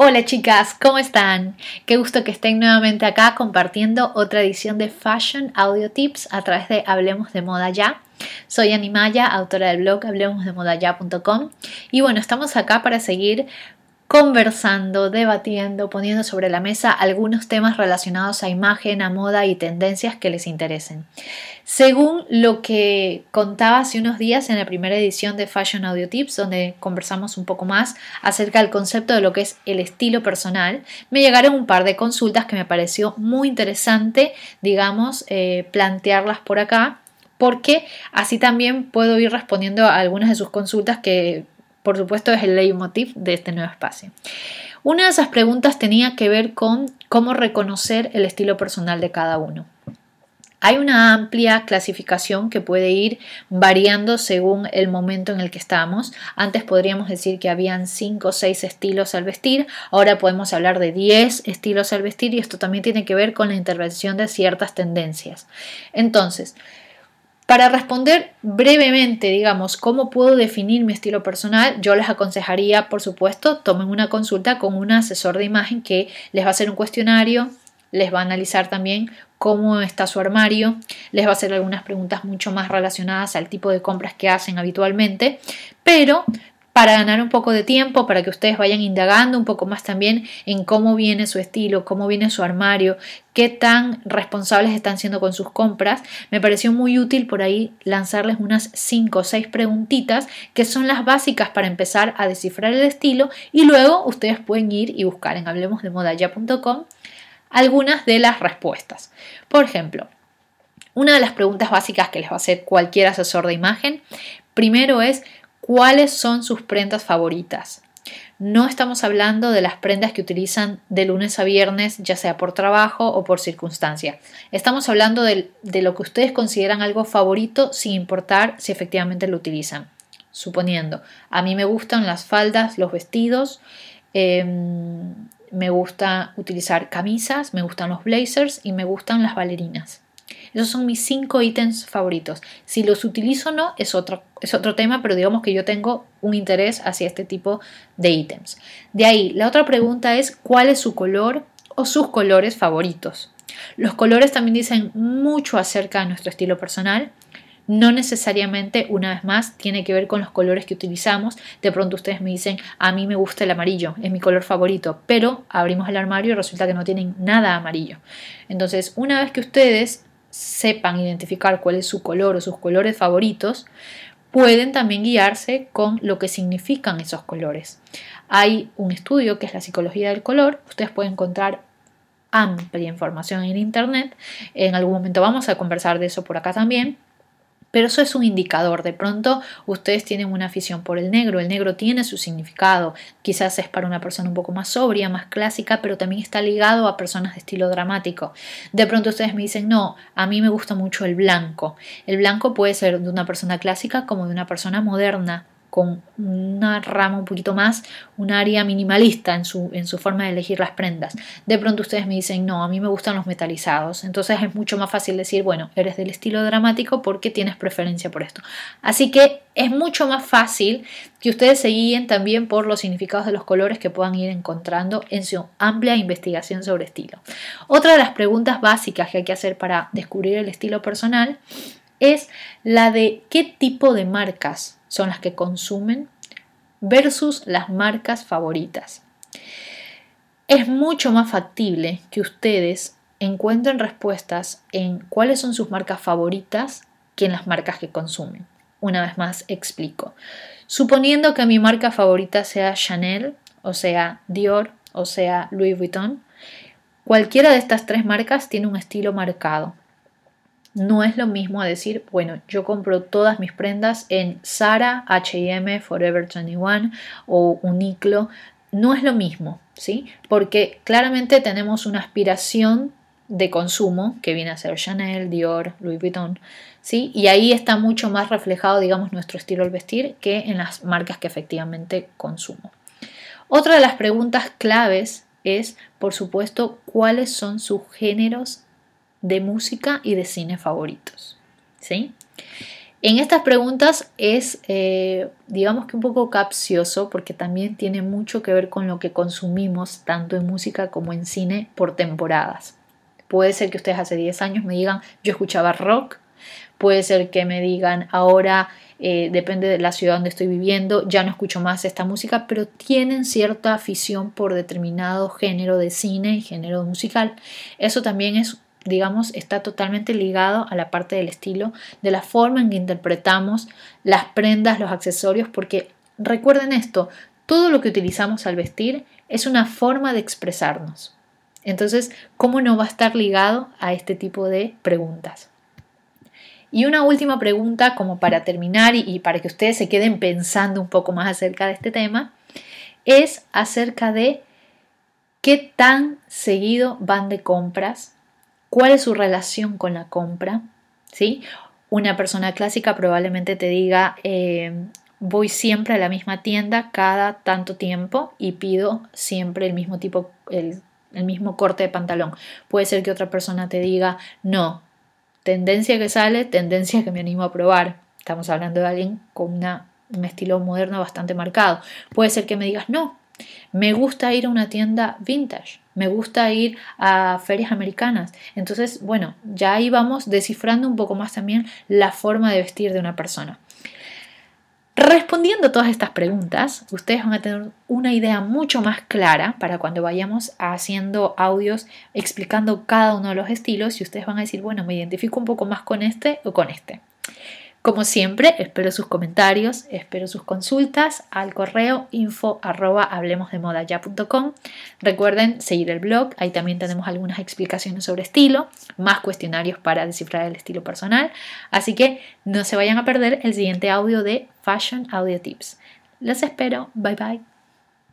Hola chicas, ¿cómo están? Qué gusto que estén nuevamente acá compartiendo otra edición de Fashion Audio Tips a través de Hablemos de Moda Ya. Soy Animaya, autora del blog hablemosdemodaya.com y bueno, estamos acá para seguir conversando, debatiendo, poniendo sobre la mesa algunos temas relacionados a imagen, a moda y tendencias que les interesen. Según lo que contaba hace unos días en la primera edición de Fashion Audio Tips, donde conversamos un poco más acerca del concepto de lo que es el estilo personal, me llegaron un par de consultas que me pareció muy interesante, digamos, eh, plantearlas por acá porque así también puedo ir respondiendo a algunas de sus consultas que por supuesto es el leitmotiv de este nuevo espacio. Una de esas preguntas tenía que ver con cómo reconocer el estilo personal de cada uno. Hay una amplia clasificación que puede ir variando según el momento en el que estamos. Antes podríamos decir que habían 5 o 6 estilos al vestir, ahora podemos hablar de 10 estilos al vestir y esto también tiene que ver con la intervención de ciertas tendencias. Entonces, para responder brevemente, digamos, cómo puedo definir mi estilo personal, yo les aconsejaría, por supuesto, tomen una consulta con un asesor de imagen que les va a hacer un cuestionario, les va a analizar también cómo está su armario, les va a hacer algunas preguntas mucho más relacionadas al tipo de compras que hacen habitualmente, pero para ganar un poco de tiempo, para que ustedes vayan indagando un poco más también en cómo viene su estilo, cómo viene su armario, qué tan responsables están siendo con sus compras, me pareció muy útil por ahí lanzarles unas 5 o 6 preguntitas que son las básicas para empezar a descifrar el estilo y luego ustedes pueden ir y buscar en hablemosdemodaya.com algunas de las respuestas. Por ejemplo, una de las preguntas básicas que les va a hacer cualquier asesor de imagen, primero es cuáles son sus prendas favoritas. No estamos hablando de las prendas que utilizan de lunes a viernes, ya sea por trabajo o por circunstancia. Estamos hablando de, lo que ustedes consideran algo favorito sin importar si efectivamente lo utilizan. Suponiendo, a mí me gustan las faldas, los vestidos, em, me gusta utilizar camisas, me gustan los blazers y me gustan las bailarinas. Esos son mis cinco ítems favoritos. Si los utilizo o no es otro, es otro tema, pero digamos que yo tengo un interés hacia este tipo de ítems. De ahí, la otra pregunta es cuál es su color o sus colores favoritos. Los colores también dicen mucho acerca de nuestro estilo personal. No necesariamente, una vez más, tiene que ver con los colores que utilizamos. De pronto ustedes me dicen, a mí me gusta el amarillo, es mi color favorito, pero abrimos el armario y resulta que no tienen nada amarillo. Entonces, una vez que ustedes sepan identificar cuál es su color o sus colores favoritos, pueden también guiarse con lo que significan esos colores. Hay un estudio que es la psicología del color, ustedes pueden encontrar amplia información en internet, en algún momento vamos a conversar de eso por acá también, pero eso es un indicador. De pronto ustedes tienen una afición por el negro. El negro tiene su significado. Quizás es para una persona un poco más sobria, más clásica, pero también está ligado a personas de estilo dramático. De pronto ustedes me dicen, no, a mí me gusta mucho el blanco. El blanco puede ser de una persona clásica como de una persona moderna con una rama un poquito más, un área minimalista en su, en su forma de elegir las prendas. De pronto ustedes me dicen, no, a mí me gustan los metalizados. Entonces es mucho más fácil decir, bueno, eres del estilo dramático porque tienes preferencia por esto. Así que es mucho más fácil que ustedes se guíen también por los significados de los colores que puedan ir encontrando en su amplia investigación sobre estilo. Otra de las preguntas básicas que hay que hacer para descubrir el estilo personal es la de qué tipo de marcas son las que consumen versus las marcas favoritas. Es mucho más factible que ustedes encuentren respuestas en cuáles son sus marcas favoritas que en las marcas que consumen. Una vez más explico. Suponiendo que mi marca favorita sea Chanel, o sea Dior, o sea Louis Vuitton, cualquiera de estas tres marcas tiene un estilo marcado. No es lo mismo decir, bueno, yo compro todas mis prendas en Zara, HM, Forever 21 o Uniqlo. No es lo mismo, ¿sí? Porque claramente tenemos una aspiración de consumo que viene a ser Chanel, Dior, Louis Vuitton, ¿sí? Y ahí está mucho más reflejado, digamos, nuestro estilo al vestir que en las marcas que efectivamente consumo. Otra de las preguntas claves es, por supuesto, cuáles son sus géneros de música y de cine favoritos. ¿sí? En estas preguntas es, eh, digamos que un poco capcioso porque también tiene mucho que ver con lo que consumimos tanto en música como en cine por temporadas. Puede ser que ustedes hace 10 años me digan yo escuchaba rock, puede ser que me digan ahora eh, depende de la ciudad donde estoy viviendo, ya no escucho más esta música, pero tienen cierta afición por determinado género de cine y género musical. Eso también es digamos, está totalmente ligado a la parte del estilo, de la forma en que interpretamos las prendas, los accesorios, porque recuerden esto, todo lo que utilizamos al vestir es una forma de expresarnos. Entonces, ¿cómo no va a estar ligado a este tipo de preguntas? Y una última pregunta como para terminar y, para que ustedes se queden pensando un poco más acerca de este tema, es acerca de qué tan seguido van de compras cuál es su relación con la compra, ¿sí? Una persona clásica probablemente te diga, eh, voy siempre a la misma tienda cada tanto tiempo y pido siempre el mismo tipo, el, mismo corte de pantalón. Puede ser que otra persona te diga, no, tendencia que sale, tendencia que me animo a probar. Estamos hablando de alguien con una, un estilo moderno bastante marcado. Puede ser que me digas, no, me gusta ir a una tienda vintage, me gusta ir a ferias americanas. Entonces, bueno, ya ahí vamos descifrando un poco más también la forma de vestir de una persona. Respondiendo a todas estas preguntas, ustedes van a tener una idea mucho más clara para cuando vayamos haciendo audios explicando cada uno de los estilos y ustedes van a decir, bueno, me identifico un poco más con este o con este. Como siempre, espero sus comentarios, espero sus consultas al correo info arroba Recuerden seguir el blog, ahí también tenemos algunas explicaciones sobre estilo, más cuestionarios para descifrar el estilo personal, así que no se vayan a perder el siguiente audio de Fashion Audio Tips. Los espero, bye bye.